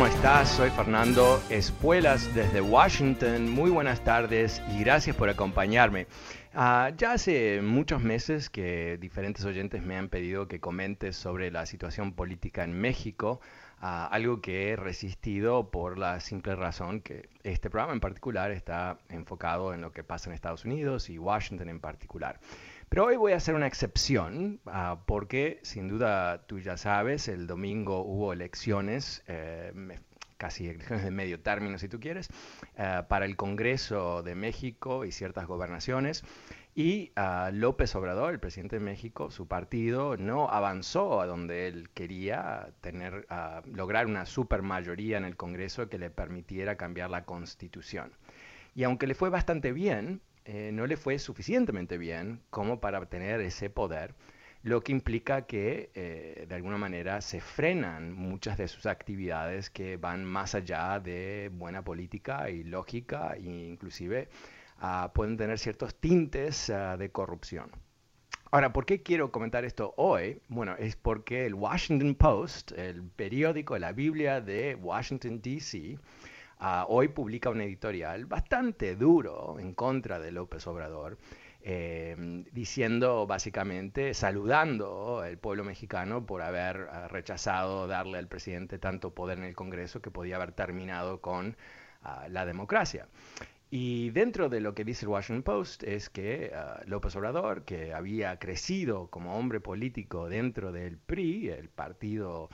¿Cómo estás? Soy Fernando Espuelas desde Washington. Muy buenas tardes y gracias por acompañarme. Ah, ya hace muchos meses que diferentes oyentes me han pedido que comente sobre la situación política en México, ah, algo que he resistido por la simple razón que este programa en particular está enfocado en lo que pasa en Estados Unidos y Washington en particular. Pero hoy voy a hacer una excepción ah, porque sin duda tú ya sabes, el domingo hubo elecciones, eh, casi elecciones de medio término si tú quieres, eh, para el Congreso de México y ciertas gobernaciones. Y ah, López Obrador, el presidente de México, su partido no avanzó a donde él quería tener, ah, lograr una supermayoría en el Congreso que le permitiera cambiar la Constitución. Y aunque le fue bastante bien, eh, no le fue suficientemente bien como para obtener ese poder, lo que implica que eh, de alguna manera se frenan muchas de sus actividades que van más allá de buena política y lógica e inclusive ah, pueden tener ciertos tintes ah, de corrupción. Ahora, ¿por qué quiero comentar esto hoy? Bueno, es porque el Washington Post, el periódico, la Biblia de Washington, D.C., hoy publica un editorial bastante duro en contra de López Obrador, eh, diciendo básicamente, saludando al pueblo mexicano por haber ah, rechazado darle al presidente tanto poder en el Congreso que podía haber terminado con ah, la democracia. Y dentro de lo que dice el Washington Post es que ah, López Obrador, que había crecido como hombre político dentro del PRI, el partido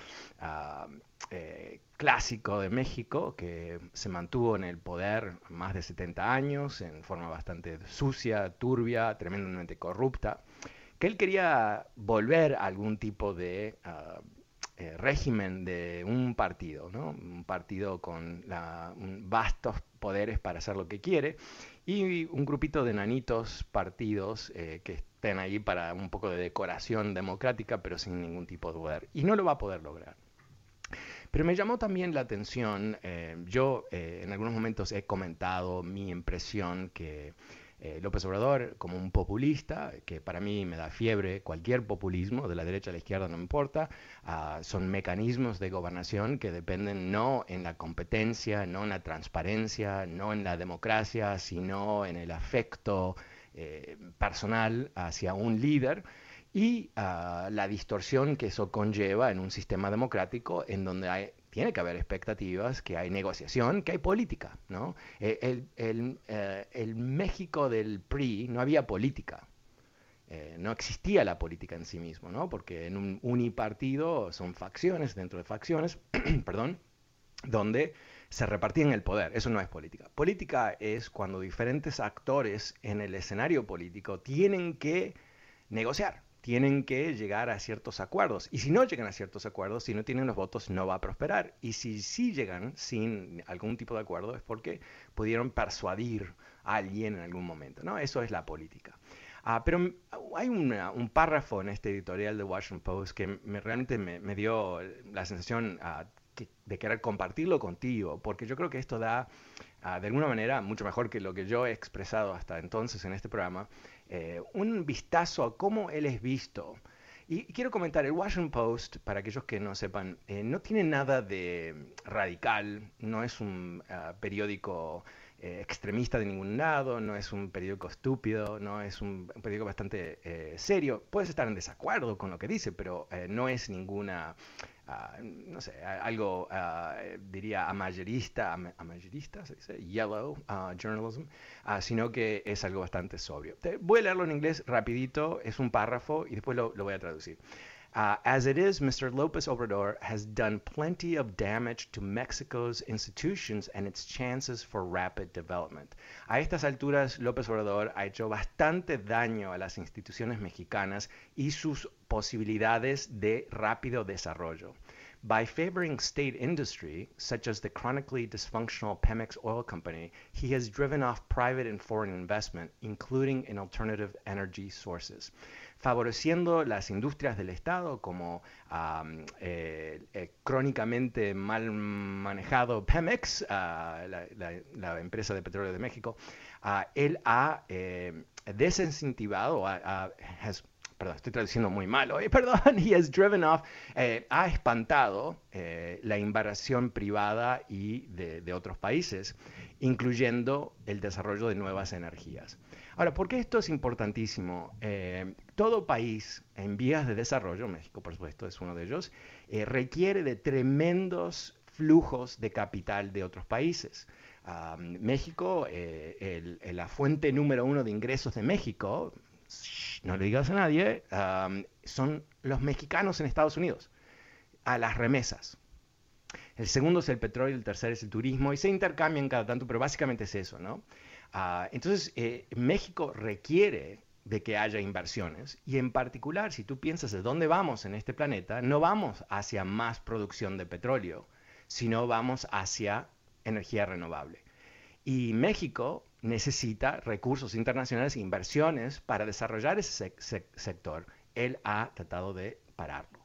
eh, clásico de México, que se mantuvo en el poder más de 70 años, en forma bastante sucia, turbia, tremendamente corrupta, que él quería volver a algún tipo de ah, eh, régimen de un partido, ¿no? Un partido con la- vastos poderes para hacer lo que quiere y un grupito de nanitos partidos eh, que estén ahí para un poco de decoración democrática, pero sin ningún tipo de poder. Y no lo va a poder lograr. Pero me llamó también la atención, eh, yo eh, en algunos momentos he comentado mi impresión que eh, López Obrador, como un populista, que para mí me da fiebre, cualquier populismo, de la derecha a la izquierda no importa, ah, son mecanismos de gobernación que dependen no en la competencia, no en la transparencia, no en la democracia, sino en el afecto eh, personal hacia un líder y ah, la distorsión que eso conlleva en un sistema democrático en donde hay- tiene que haber expectativas, que hay negociación, que hay política. ¿no? Eh, El, el, eh, el México del PRI no había política. Eh, no existía la política en sí mismo, ¿no? porque en un unipartido son facciones dentro de facciones, perdón, donde se repartían el poder. Eso no es política. Política es cuando diferentes actores en el escenario político tienen que negociar, tienen que llegar a ciertos acuerdos. Y si no llegan a ciertos acuerdos, si no tienen los votos, no va a prosperar. Y si sí llegan sin algún tipo de acuerdo, es porque pudieron persuadir a alguien en algún momento. ¿no? Eso es la política. Ah, pero hay una- un párrafo en este editorial de Washington Post que me, realmente me, me dio la sensación ah, que- de querer compartirlo contigo, porque yo creo que esto da, ah, de alguna manera, mucho mejor que lo que yo he expresado hasta entonces en este programa, eh, un vistazo a cómo él es visto Y quiero comentar, el Washington Post, para aquellos que no sepan, eh, no tiene nada de radical, no es un ah, periódico eh, extremista de ningún lado, no es un periódico estúpido, no es un, periódico bastante serio. Puedes estar en desacuerdo con lo que dice, pero no es ninguna, ah, no sé, algo, ah, diría, amarillista, amarillista, se dice, yellow ah, journalism, sino que es algo bastante sobrio. voy a leerlo en inglés rapidito, es un párrafo y después lo voy a traducir. Uh, as it is, Mr. Lopez Obrador has done plenty of damage to Mexico's institutions and its chances for rapid development. A estas alturas, López Obrador ha hecho bastante daño a las instituciones mexicanas y sus posibilidades de rápido desarrollo. By favoring state industry, such as the chronically dysfunctional Pemex Oil Company, he has driven off private and foreign investment, including in alternative energy sources favoreciendo las industrias del Estado, como eh, eh, crónicamente mal manejado Pemex, la, empresa de petróleo de México, él ha eh, desincentivado, perdón, estoy traduciendo muy mal hoy, perdón, he has driven off, ha espantado la inversión privada y de, otros países, incluyendo el desarrollo de nuevas energías. Ahora, ¿por qué esto es importantísimo? Eh, todo país en vías de desarrollo, México por supuesto es uno de ellos, eh, requiere de tremendos flujos de capital de otros países. México, eh, la fuente número uno de ingresos de México, no le digas a nadie, son los mexicanos en Estados Unidos, a las remesas. El segundo es el petróleo, el tercer es el turismo, y se intercambian cada tanto, pero básicamente es eso, ¿no? Ah, entonces, eh, México requiere de que haya inversiones y en particular, si tú piensas de dónde vamos en este planeta, no vamos hacia más producción de petróleo, sino vamos hacia energía renovable. Y México necesita recursos internacionales e inversiones para desarrollar ese sector. Él ha tratado de pararlo.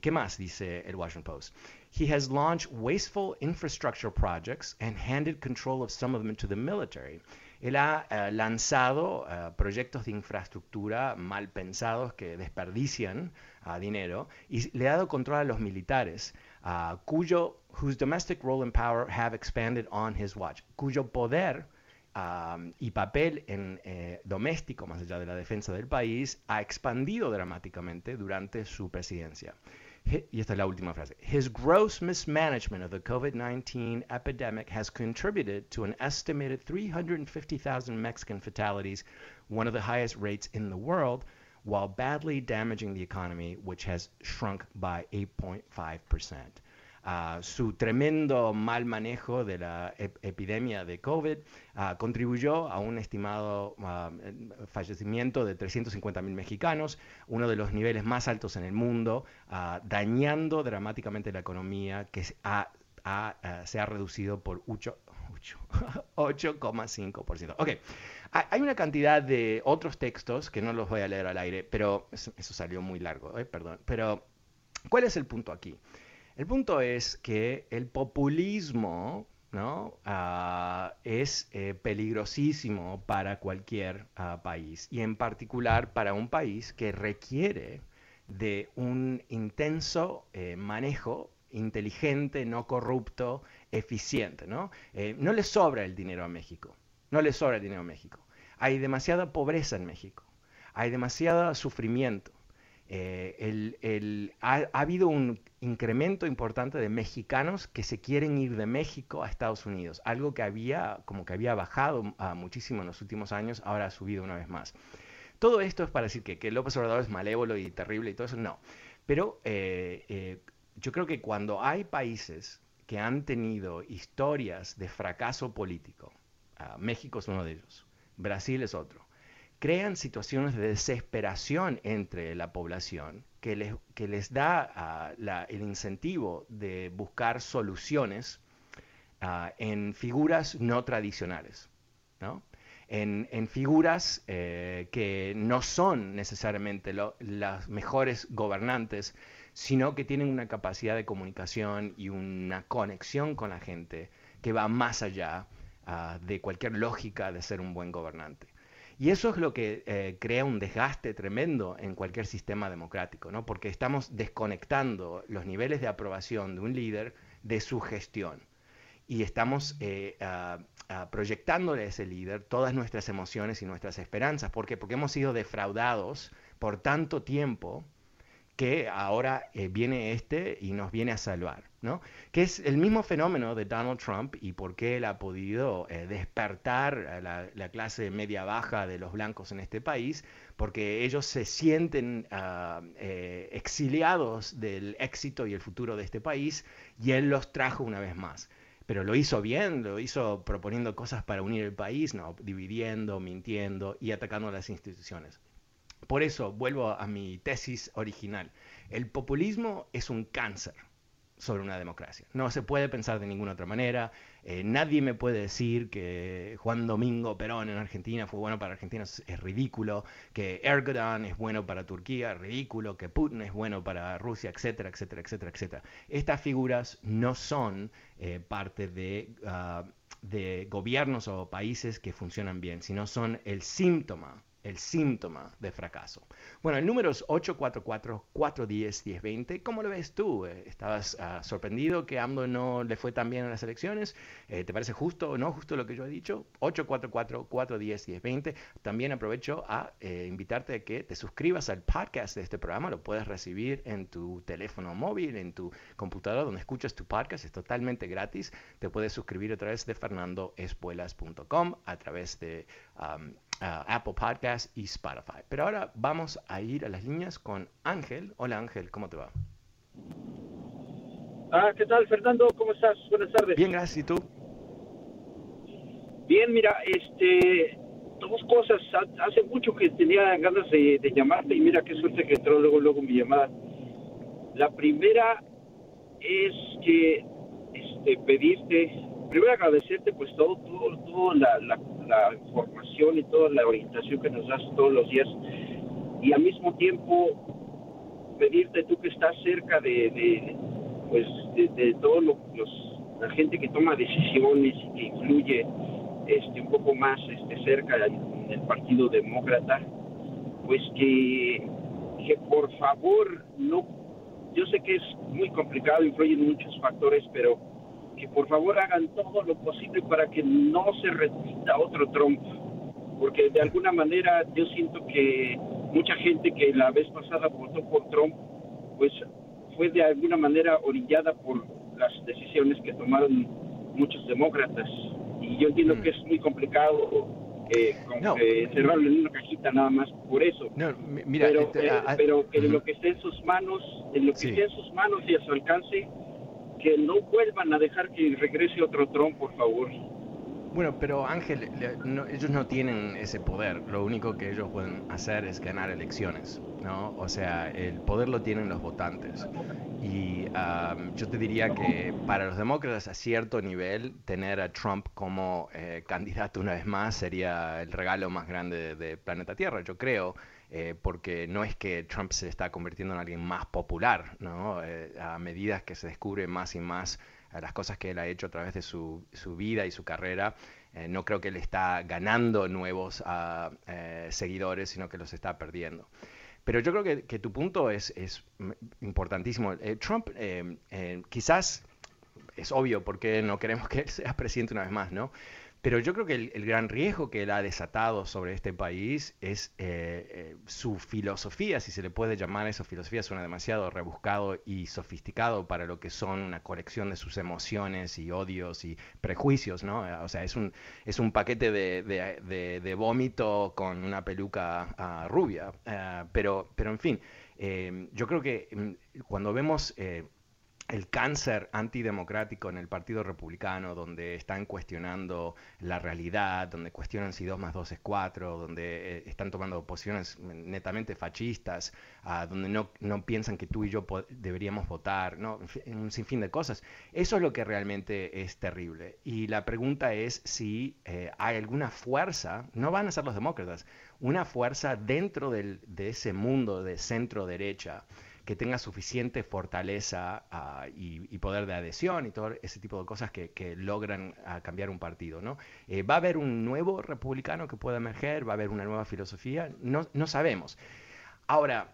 ¿Qué más dice el Washington Post? He has launched wasteful infrastructure projects and handed control of some of them to the military. Él ha uh, lanzado uh, proyectos de infraestructura mal pensados que desperdician uh, dinero y le ha dado control a los militares, cuyo whose domestic role and power have expanded on his watch, cuyo poder um, y papel en, eh, doméstico, más allá de la defensa del país, ha expandido dramáticamente durante su presidencia. Y esta es la última frase, his gross mismanagement of the COVID-19 epidemic has contributed to an estimated 350,000 Mexican fatalities, one of the highest rates in the world, while badly damaging the economy, which has shrunk by 8.5%. su tremendo mal manejo de la epidemia de COVID contribuyó a un estimado fallecimiento de 350 mil mexicanos, uno de los niveles más altos en el mundo, dañando dramáticamente la economía que se ha, se ha reducido por 8,5%. ok, hay una cantidad de otros textos que no los voy a leer al aire, pero eso, salió muy largo, ¿eh? perdón. Pero, ¿cuál es el punto aquí? El punto es que el populismo ¿no? Ah, es eh, peligrosísimo para cualquier ah, país y en particular para un país que requiere de un intenso eh, manejo inteligente, no corrupto, eficiente. ¿no? Eh, no le sobra el dinero a México, no le sobra el dinero a México. Hay demasiada pobreza en México, hay demasiado sufrimiento, eh, ha, habido un incremento importante de mexicanos que se quieren ir de México a Estados Unidos, algo que había como que había bajado muchísimo en los últimos años, ahora ha subido una vez más. Todo esto es para decir que, que López Obrador es malévolo y terrible y todo eso, no. Pero eh, eh, yo creo que cuando hay países que han tenido historias de fracaso político, ah, México es uno de ellos, Brasil es otro, crean situaciones de desesperación entre la población que les, que les da ah, el incentivo de buscar soluciones ah, en figuras no tradicionales, En, figuras eh, que no son necesariamente las mejores gobernantes, sino que tienen una capacidad de comunicación y una conexión con la gente que va más allá ah, de cualquier lógica de ser un buen gobernante. Y eso es lo que eh, crea un desgaste tremendo en cualquier sistema democrático, ¿no? porque estamos desconectando los niveles de aprobación de un líder de su gestión. Y estamos eh, proyectándole a ese líder todas nuestras emociones y nuestras esperanzas. ¿Por qué? Porque hemos sido defraudados por tanto tiempo que ahora eh, viene este y nos viene a salvar, ¿no? Que es el mismo fenómeno de Donald Trump y por qué él ha podido eh, despertar a la, clase media baja de los blancos en este país, porque ellos se sienten ah, eh, exiliados del éxito y el futuro de este país y él los trajo una vez más. Pero lo hizo bien, lo hizo proponiendo cosas para unir el país, no dividiendo, mintiendo y atacando a las instituciones. Por eso vuelvo a mi tesis original. El populismo es un cáncer sobre una democracia. No se puede pensar de ninguna otra manera. Eh, nadie me puede decir que Juan Domingo Perón en Argentina fue bueno para Argentina, es, ridículo. Que Erdogan es bueno para Turquía, es ridículo. Que Putin es bueno para Rusia, etcétera, etcétera, etcétera, etcétera. Estas figuras no son eh, parte de, ah, de gobiernos o países que funcionan bien, sino son el síntoma el síntoma de fracaso. Bueno, el número es 844-410-1020. ¿Cómo lo ves tú? Eh, ¿Estabas ah, sorprendido que AMLO no le fue tan bien en las elecciones? Eh, ¿Te parece justo o no justo lo que yo he dicho? 844-410-1020. También aprovecho a eh, invitarte a que te suscribas al podcast de este programa. Lo puedes recibir en tu teléfono móvil, en tu computadora, donde escuchas tu podcast. Es totalmente gratis. Te puedes suscribir a través de fernandoespuelas.com, a través de Apple Podcast y Spotify. Pero ahora vamos a ir a las líneas con Ángel. Hola Ángel, ¿cómo te va? Ah, ¿qué tal Fernando? ¿Cómo estás? Buenas tardes. Bien, gracias. ¿Y tú? Bien, mira, este, dos cosas. Hace mucho que tenía ganas de, llamarte y mira qué suerte que entró luego, luego mi llamada. La primera es que este, pedirte, primero agradecerte pues todo, todo, todo la, la la información y toda la orientación que nos das todos los días. Y al mismo tiempo pedirte tú que estás cerca de, de pues de, todo lo, los, la gente que toma decisiones y que influye este un poco más este cerca en el Partido Demócrata pues que que por favor no yo sé que es muy complicado influyen muchos factores pero que por favor hagan todo lo posible para que no se repita otro Trump, porque de alguna manera yo siento que mucha gente que la vez pasada votó por Trump, pues fue de alguna manera orillada por las decisiones que tomaron muchos demócratas. Y yo entiendo mm. que es muy complicado eh, encerrarlo en una cajita nada más por eso. mira, pero, este, eh, pero que lo que esté en sus manos, en lo que esté en sus manos y a su alcance, que no vuelvan a dejar que regrese otro Trump, por favor. Bueno, pero Ángel, ellos no tienen ese poder. Lo único que ellos pueden hacer es ganar elecciones, ¿no? O sea, el poder lo tienen los votantes. Y yo te diría que para los demócratas a cierto nivel, tener a Trump como eh, candidato una vez más sería el regalo más grande de planeta Tierra, yo creo. Eh, porque no es que Trump se está convirtiendo en alguien más popular, ¿no? Eh, a medida que se descubre más y más eh, las cosas que él ha hecho a través de su, vida y su carrera, no creo que él está ganando nuevos ah, seguidores, sino que los está perdiendo. Pero yo creo que, que tu punto es, es importantísimo. Trump quizás es obvio porque no queremos que él sea presidente una vez más, ¿no? Pero yo creo que el, gran riesgo que él ha desatado sobre este país es eh, eh, su filosofía, si se le puede llamar eso filosofía, suena demasiado rebuscado y sofisticado para lo que son una colección de sus emociones y odios y prejuicios, ¿no? O sea, es un, es un paquete de, de, vómito con una peluca ah, rubia. Pero, pero, en fin, eh, yo creo que mm, cuando vemos el cáncer antidemocrático en el Partido Republicano, donde están cuestionando la realidad, donde cuestionan si 2 más 2 es 4, donde eh, están tomando posiciones netamente fascistas, ah, donde no, no, piensan que tú y yo deberíamos votar, ¿no? un sinfín de cosas. Eso es lo que realmente es terrible. Y la pregunta es si eh, hay alguna fuerza, no van a ser los demócratas, una fuerza dentro del, de ese mundo de centro derecha que tenga suficiente fortaleza ah, y, poder de adhesión y todo ese tipo de cosas que, logran ah, cambiar un partido. ¿no? Eh, ¿Va a haber un nuevo republicano que pueda emerger? ¿Va a haber una nueva filosofía? No, no sabemos. Ahora,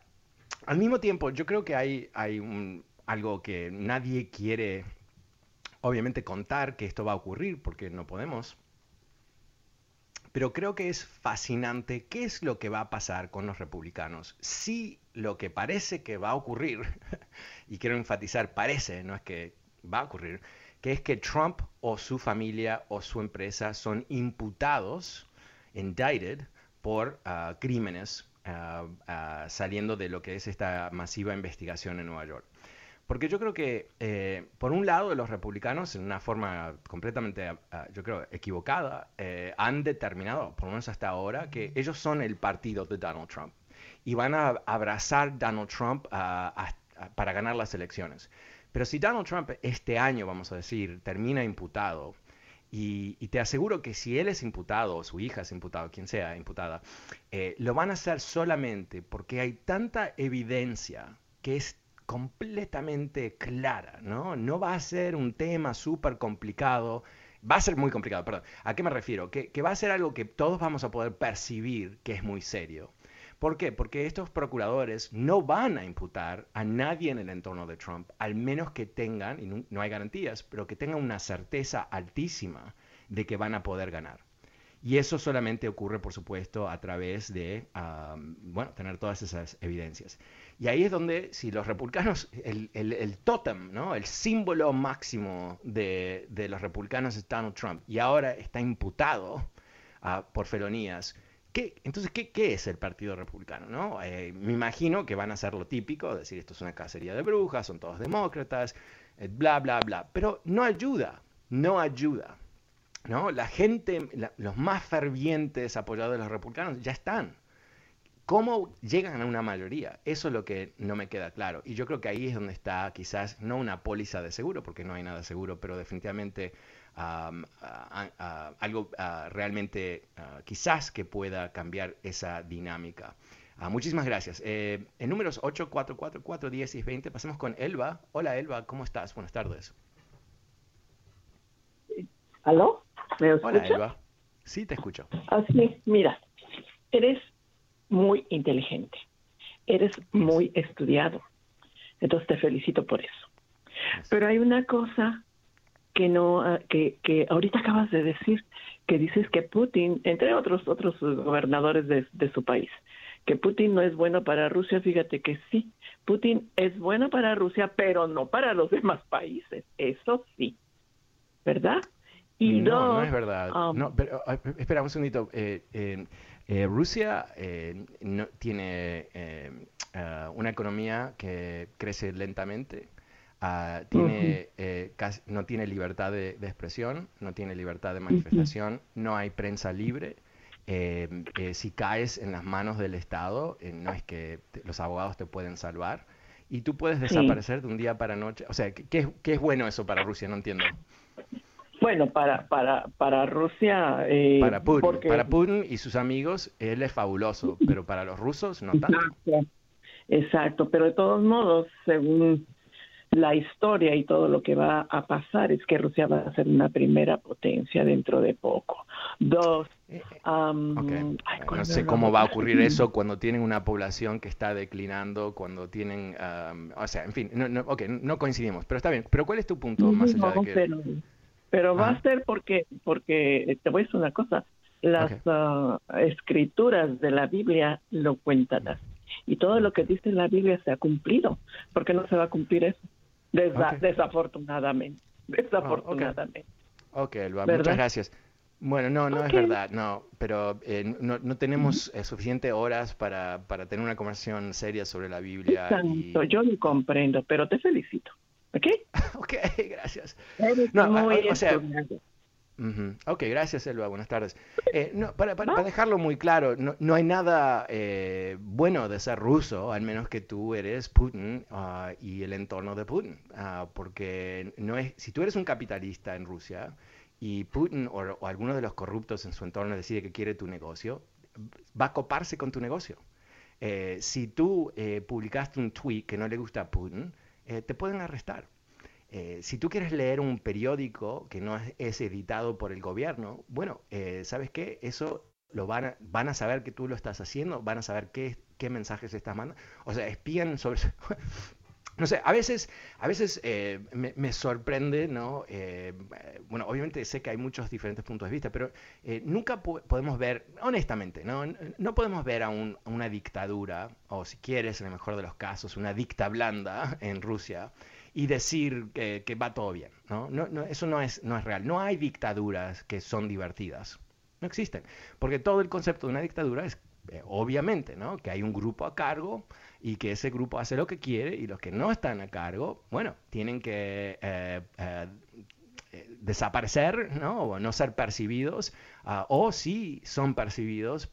al mismo tiempo, yo creo que hay, hay un, algo que nadie quiere, obviamente, contar que esto va a ocurrir, porque no podemos. Pero creo que es fascinante qué es lo que va a pasar con los republicanos. Si lo que parece que va a ocurrir, y quiero enfatizar, parece, no es que va a ocurrir, que es que Trump o su familia o su empresa son imputados, indicted, por ah, crímenes ah, ah, saliendo de lo que es esta masiva investigación en Nueva York. Porque yo creo que, eh, por un lado, los republicanos, en una forma completamente, ah, yo creo, equivocada, eh, han determinado, por lo menos hasta ahora, que ellos son el partido de Donald Trump y van a abrazar Donald Trump ah, para ganar las elecciones. Pero si Donald Trump este año, vamos a decir, termina imputado, y, te aseguro que si él es imputado, o su hija es imputado, quien sea imputada, eh, lo van a hacer solamente porque hay tanta evidencia que es completamente clara, ¿no? No va a ser un tema súper complicado, va a ser muy complicado, perdón. ¿A qué me refiero? Que, va a ser algo que todos vamos a poder percibir que es muy serio. ¿Por qué? Porque estos procuradores no van a imputar a nadie en el entorno de Trump, al menos que tengan, y no, hay garantías, pero que tengan una certeza altísima de que van a poder ganar. Y eso solamente ocurre, por supuesto, a través de, bueno, tener todas esas evidencias. Y ahí es donde, si los republicanos, el, el, tótem, ¿no? el símbolo máximo de, los republicanos es Donald Trump, y ahora está imputado por felonías, ¿qué, entonces, ¿qué, ¿qué, es el Partido Republicano? ¿no? Eh, me imagino que van a hacer lo típico, decir esto es una cacería de brujas, son todos demócratas, eh, bla, bla, bla, pero no ayuda, no ayuda. ¿no? La gente, los más fervientes apoyadores de los republicanos ya están. ¿Cómo llegan a una mayoría? Eso es lo que no me queda claro. Y yo creo que ahí es donde está quizás no una póliza de seguro, porque no hay nada seguro, pero definitivamente algo realmente quizás que pueda cambiar esa dinámica. Ah, muchísimas gracias. Eh, en números 8, 4, 4, 4, 10 y 20 pasemos con Elba. Hola Elba, ¿cómo estás? Buenas tardes. ¿Aló? ¿Me Hola Elba. Sí, te escucho. Así, mira, eres muy inteligente, eres muy estudiado. Entonces te felicito por eso. Pero hay una cosa que no ah, que, que ahorita acabas de decir que dices que Putin entre otros otros gobernadores de, de, su país que Putin no es bueno para Rusia. Fíjate que sí Putin es bueno para Rusia pero no para los demás países. Eso sí. Verdad y no no es verdad um, no pero ah, espera un segundito eh, eh, eh, Rusia eh, no, tiene eh, una economía que crece lentamente, ah, tiene, no tiene libertad de, expresión, no tiene libertad de manifestación, no hay prensa libre. si caes en las manos del Estado, no es que los abogados te pueden salvar y tú puedes desaparecer de un día para noche. O sea, ¿qué, ¿qué, es bueno eso para Rusia? No entiendo. Bueno, para, para, para Rusia... Eh, para, Putin, para Putin y sus amigos, él es fabuloso, pero para los rusos no tanto. Exacto, exacto, pero de todos modos, según la historia y todo lo que va a pasar, es que Rusia va a ser una primera potencia dentro de poco. Dos, eh, no sé cómo va a ocurrir eso cuando tienen una población que está declinando, cuando tienen, o sea, en fin, no, no, no coincidimos, pero está bien. Pero ¿cuál es tu punto más allá de que... Pero va a ser porque, porque te voy a decir una cosa, las ah, escrituras de la Biblia lo cuentan así. Y todo lo que dice la Biblia se ha cumplido. ¿Por qué no se va a cumplir eso? Desafortunadamente. Desafortunadamente. ok, muchas gracias. Bueno, no, no es verdad, no, pero eh, no, no, tenemos eh, suficiente horas para, para tener una conversación seria sobre la Biblia. Yo lo comprendo, pero te felicito. ¿Ok? ok, gracias. No, o, sea, Ok, gracias, Elba. Buenas tardes. Eh, no, para, para, dejarlo muy claro, no, no hay nada eh, bueno de ser ruso, al menos que tú eres Putin uh, y el entorno de Putin. Uh, porque no es, si tú eres un capitalista en Rusia y Putin o, o, alguno de los corruptos en su entorno decide que quiere tu negocio, va a coparse con tu negocio. eh, si tú eh, publicaste un tweet que no le gusta a Putin, te pueden arrestar. si tú quieres leer un periódico que no es, editado por el gobierno, bueno, ¿sabes qué? Eso lo van a, van a saber que tú lo estás haciendo, van a saber qué, qué mensajes estás mandando. O sea, espían sobre... No sé, a veces, a veces eh, me, sorprende, ¿no? Eh, bueno, obviamente sé que hay muchos diferentes puntos de vista, pero eh, nunca podemos ver, honestamente, ¿no? No podemos ver a, una dictadura, o si quieres, en el mejor de los casos, una dicta blanda en Rusia, y decir que, va todo bien, ¿no? No, ¿no? Eso no es, no es real. No hay dictaduras que son divertidas. No existen. Porque todo el concepto de una dictadura es, obviamente, ¿no? Que hay un grupo a cargo y que ese grupo hace lo que quiere y los que no están a cargo, bueno, tienen que eh, eh, desaparecer, ¿no? O no ser percibidos, ah, o si son percibidos,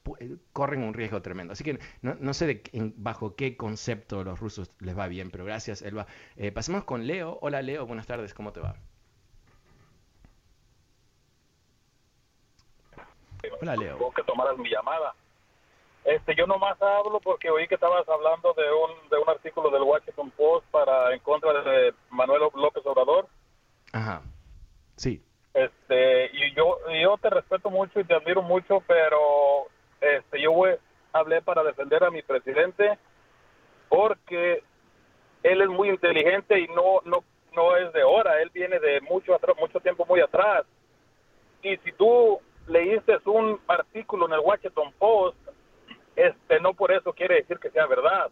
corren un riesgo tremendo. Así que no, sé bajo qué concepto los rusos les va bien, pero gracias, Elba. Eh, pasemos con Leo. Hola, Leo, buenas tardes, ¿cómo te va? Hola, Leo. Tengo que tomaras mi llamada. Este, yo nomás hablo porque oí que estabas hablando de un, de un artículo del Washington Post para en contra de Manuel López Obrador. Ajá. Sí. Este, y yo, yo te respeto mucho y te admiro mucho, pero este, yo hablé para defender a mi presidente porque él es muy inteligente y no, no, no es de ahora, él viene de mucho atrás, mucho tiempo muy atrás. Y si tú leíste un artículo en el Washington Post este no por eso quiere decir que sea verdad.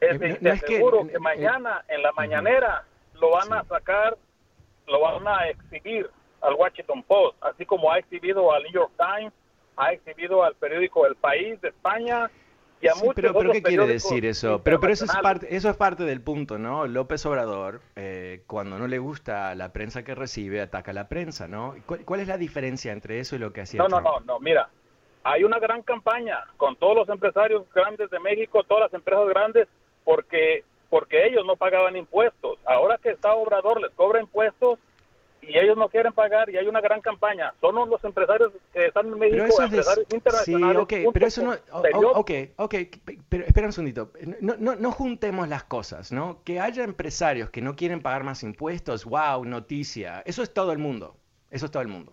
Este, eh, te aseguro que, mañana en la mañanera lo van a sacar, lo van a exhibir al Washington Post, así como ha exhibido al New York Times, ha exhibido al periódico El País de España y a muchos pero, pero ¿qué quiere decir eso? Pero, pero eso, es parte, eso es parte del punto, ¿no? López Obrador, eh, cuando no le gusta la prensa que recibe, ataca a la prensa, ¿no? ¿Cuál, es la diferencia entre eso y lo que hacía No, no, no, no, mira, hay una gran campaña con todos los empresarios grandes de México, todas las empresas grandes, porque porque ellos no pagaban impuestos. Ahora que está Obrador les cobra impuestos y ellos no quieren pagar y hay una gran campaña. Son los empresarios que están en México, empresarios internacionales. Sí, ok, pero eso no... ok, ok, pero espera un segundito. No, no, no juntemos las cosas, ¿no? Que haya empresarios que no quieren pagar más impuestos, wow, noticia. Eso es todo el mundo. Eso es todo el mundo.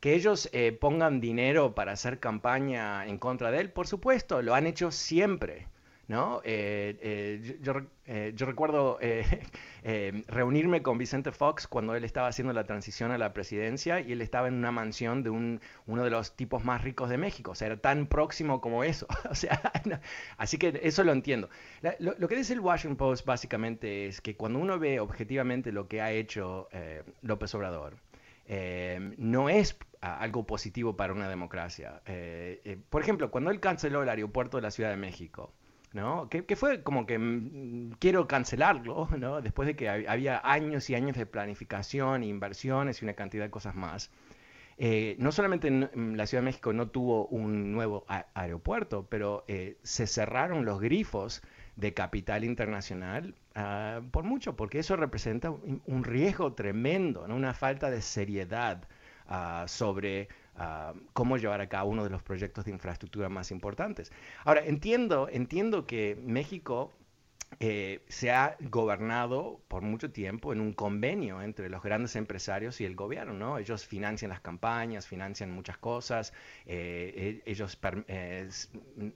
Que ellos eh, pongan dinero para hacer campaña en contra de él, por supuesto, lo han hecho siempre. ¿no? Eh, eh, yo, recuerdo reunirme con Vicente Fox cuando él estaba haciendo la transición a la presidencia y él estaba en una mansión de un, uno de los tipos más ricos de México, o sea, era tan próximo como eso. o sea, así que eso lo entiendo. lo, lo, que dice el Washington Post básicamente es que cuando uno ve objetivamente lo que ha hecho López Obrador, no es algo positivo para una democracia. Eh, eh, por ejemplo, cuando él canceló el aeropuerto de la Ciudad de México, ¿no? Que, fue como que mm, quiero cancelarlo, ¿no? después de que había años y años de planificación, inversiones y una cantidad de cosas más. no solamente en, la Ciudad de México no tuvo un nuevo aeropuerto, pero se cerraron los grifos de capital internacional Ah, por mucho, porque eso representa un, riesgo tremendo, una falta de seriedad ah, sobre ah, cómo llevar a cabo uno de los proyectos de infraestructura más importantes. Ahora, entiendo, entiendo que México eh, se ha gobernado por mucho tiempo en un convenio entre los grandes empresarios y el gobierno, ¿no? Ellos financian las campañas, financian muchas cosas, eh, e, ellos eh,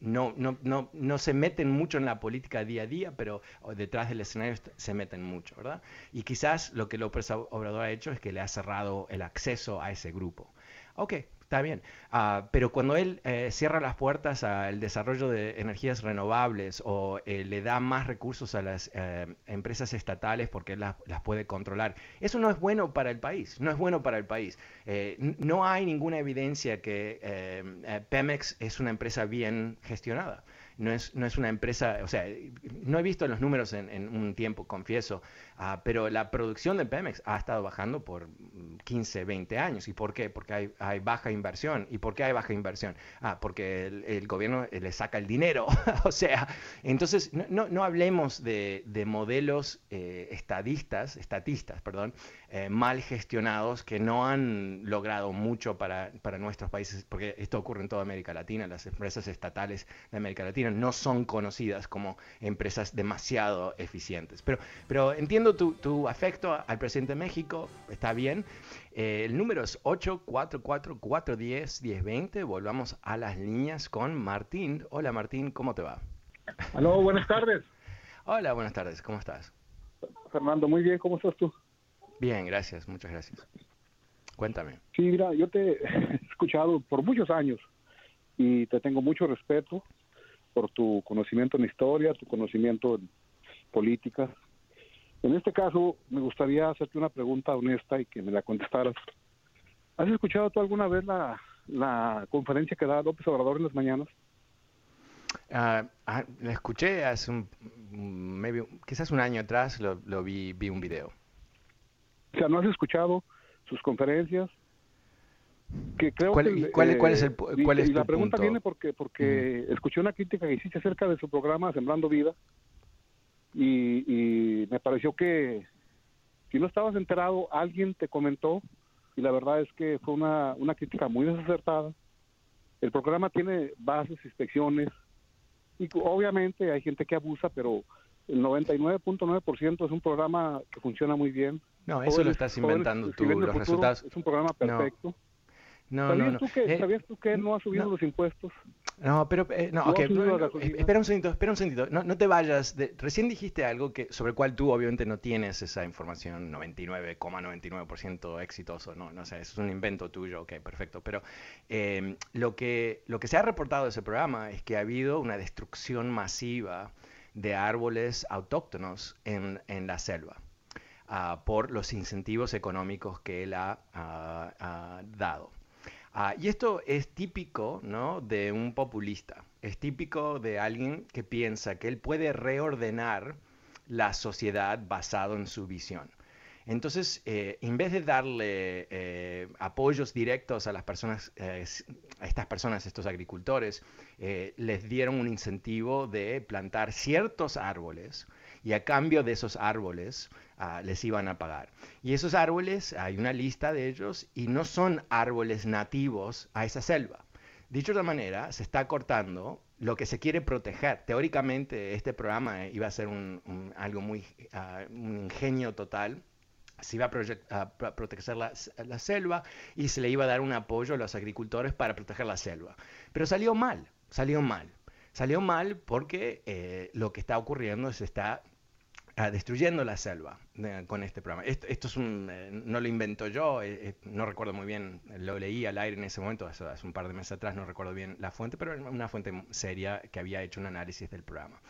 no, no, no, no, se meten mucho en la política día a día, pero detrás del escenario se meten mucho, ¿verdad? Y quizás lo que López Obrador ha hecho es que le ha cerrado el acceso a ese grupo. Ok, Está bien, ah, pero cuando él eh, cierra las puertas al desarrollo de energías renovables o eh, le da más recursos a las eh, empresas estatales porque él las, las, puede controlar, eso no es bueno para el país, no es bueno para el país. no hay ninguna evidencia que Pemex es una empresa bien gestionada no es, no es una empresa, o sea, no he visto los números en, un tiempo, confieso, ah, pero la producción de Pemex ha estado bajando por 15, 20 años. ¿Y por qué? Porque hay, baja inversión. ¿Y por qué hay baja inversión? Ah, porque el, gobierno le saca el dinero. o sea, entonces no, no, hablemos de, de modelos eh, estadistas, estatistas, perdón, eh, mal gestionados que no han logrado mucho para, para nuestros países, porque esto ocurre en toda América Latina, las empresas estatales de América Latina No son conocidas como empresas demasiado eficientes. Pero, pero entiendo tu, afecto al presidente de México, está bien. Eh, el número es 844-410-1020. Volvamos a las líneas con Martín. Hola Martín, ¿cómo te va? Aló, buenas tardes. Hola, buenas tardes, ¿cómo estás? Fernando, muy bien, ¿cómo estás tú? Bien, gracias, muchas gracias. Cuéntame. Sí, mira, yo te he escuchado por muchos años y te tengo mucho respeto por tu conocimiento en historia, tu conocimiento en política. En este caso, me gustaría hacerte una pregunta honesta y que me la contestaras. ¿Has escuchado tú alguna vez la, la conferencia que da López Obrador en las mañanas? Uh, la escuché hace un, maybe, quizás un año atrás, lo, lo vi, vi un video. O sea, ¿no has escuchado sus conferencias? Que creo ¿Cuál, que, cuál, cuál es el cuál es y la tu pregunta punto? viene porque porque escuché una crítica que hiciste acerca de su programa Sembrando Vida y, y me pareció que si no estabas enterado alguien te comentó y la verdad es que fue una, una crítica muy desacertada. El programa tiene bases, inspecciones y obviamente hay gente que abusa, pero el 99.9% es un programa que funciona muy bien. No, eso lo estás inventando tú, los resultados. Es un programa perfecto. No, ¿Sabías, no, no. Tú que, Eh, ¿Sabías tú que no ha subido no. los impuestos? No, pero no, No no, no, gasolina. espera un segundito, espera un segundito, no, no te vayas, de- recién dijiste algo que sobre el cual tú obviamente no tienes esa información 99,99% exitoso, no, no sé, es un invento tuyo, ok, perfecto, pero eh, lo, que, lo que se ha reportado de ese programa es que ha habido una destrucción masiva de árboles autóctonos en, en la selva. ah, por los incentivos económicos que él ha ah, dado. Ah, y esto es típico ¿no? de un populista, es típico de alguien que piensa que él puede reordenar la sociedad basado en su visión. Entonces, eh, en vez de darle eh, apoyos directos a las personas, eh, a estas personas, estos agricultores, les dieron un incentivo de plantar ciertos árboles y a cambio de esos árboles ah, les iban a pagar. Y esos árboles, hay una lista de ellos y no son árboles nativos a esa selva. Dicho de otra manera, se está cortando lo que se quiere proteger. Teóricamente, este programa iba a ser un, algo muy, ah, ingenio total. Se iba a, a pro- proteger la, la selva y se le iba a dar un apoyo a los agricultores para proteger la selva. Pero salió mal, salió mal. Salió mal porque eh, lo que está ocurriendo es está ah, destruyendo la selva eh, con este programa. Esto, esto es eh, no lo invento yo, eh, no recuerdo muy bien, lo leí al aire en ese momento, hace un par de meses atrás, no recuerdo bien la fuente, pero era una fuente seria que había hecho un análisis del programa.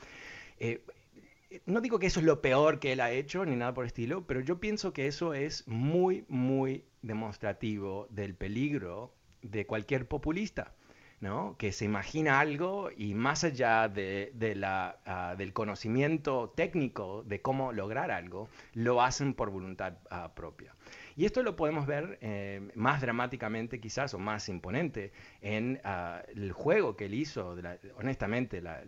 No digo que eso es lo peor que él ha hecho ni nada por el estilo, pero yo pienso que eso es muy, muy demostrativo del peligro de cualquier populista. ¿No? que se imagina algo y más allá de, ah, del conocimiento técnico de cómo lograr algo, lo hacen por voluntad ah, propia. Y esto lo podemos ver eh, más dramáticamente quizás o más imponente en ah, el juego que él hizo, honestamente, la-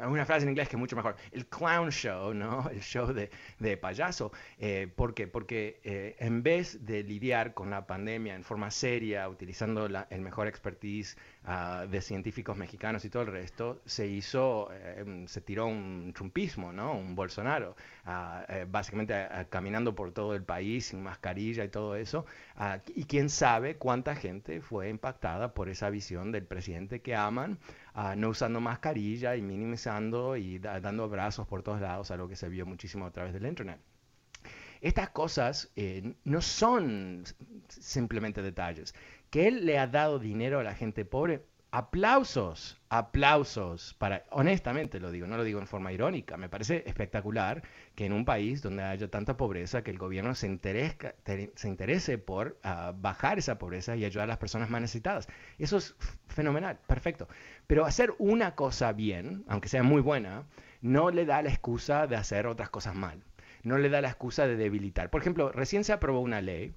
hay una frase en inglés que es mucho mejor, el clown show, ¿no? El show de, de payaso. Eh, ¿Por qué? Porque eh, en vez de lidiar con la pandemia en forma seria, utilizando la- el mejor expertise ah, de científicos mexicanos y todo el resto, se hizo, eh, se tiró un trumpismo, ¿no? Un Bolsonaro, ah, eh, básicamente ah, caminando por todo el país sin mascarilla y todo eso. Y quién sabe cuánta gente fue impactada por esa visión del presidente que aman, no usando mascarilla y minimizando y da- dando abrazos por todos lados, algo que se vio muchísimo a través del internet. Estas cosas eh, no son simplemente detalles. Que él le ha dado dinero a la gente pobre, aplausos, aplausos, para, honestamente lo digo, no lo digo en forma irónica, me parece espectacular que en un país donde haya tanta pobreza, que el gobierno se, te- se interese por ah, bajar esa pobreza y ayudar a las personas más necesitadas. Eso es fenomenal, perfecto. Pero hacer una cosa bien, aunque sea muy buena, no le da la excusa de hacer otras cosas mal. No le da la excusa de debilitar. Por ejemplo, recién se aprobó una ley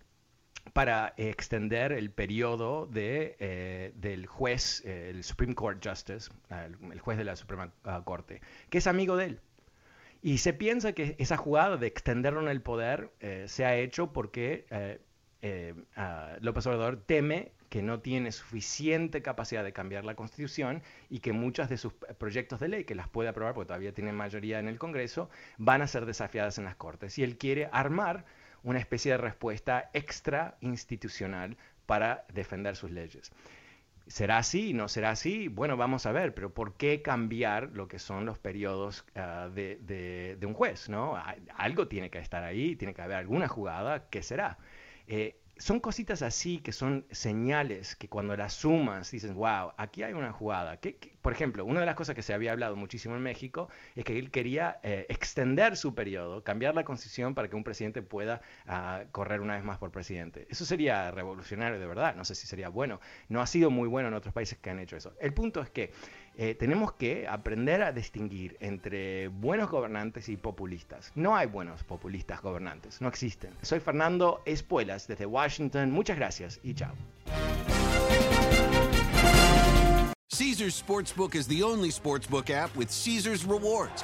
para extender el periodo eh, del juez, eh, el Supreme Court Justice, el, juez de la Suprema ah, Corte, que es amigo de él. Y se piensa que esa jugada de extenderlo en el poder eh, se ha hecho porque ah, López Obrador teme que no tiene suficiente capacidad de cambiar la Constitución y que muchas de sus proyectos de ley, que las puede aprobar porque todavía tiene mayoría en el Congreso, van a ser desafiadas en las Cortes. Y él quiere armar una especie de respuesta extra institucional para defender sus leyes. ¿Será así? ¿No será así? Bueno, vamos a ver, pero ¿por qué cambiar lo que son los periodos ah, de, un juez? ¿no? Algo tiene que estar ahí, tiene que haber alguna jugada, ¿qué será? Eh, son cositas así que son señales que cuando las sumas dices, wow, aquí hay una jugada. por ejemplo, una de las cosas que se había hablado muchísimo en México es que él quería eh, extender su periodo, cambiar la constitución para que un presidente pueda ah, correr una vez más por presidente. Eso sería revolucionario de verdad, no sé si sería bueno. No ha sido muy bueno en otros países que han hecho eso. El punto es que eh, tenemos que aprender a distinguir entre buenos gobernantes y populistas. No hay buenos populistas gobernantes, no existen. Soy Fernando Espuelas desde Washington. Muchas gracias y chao. Caesars Sportsbook is the only sportsbook app with Caesars rewards.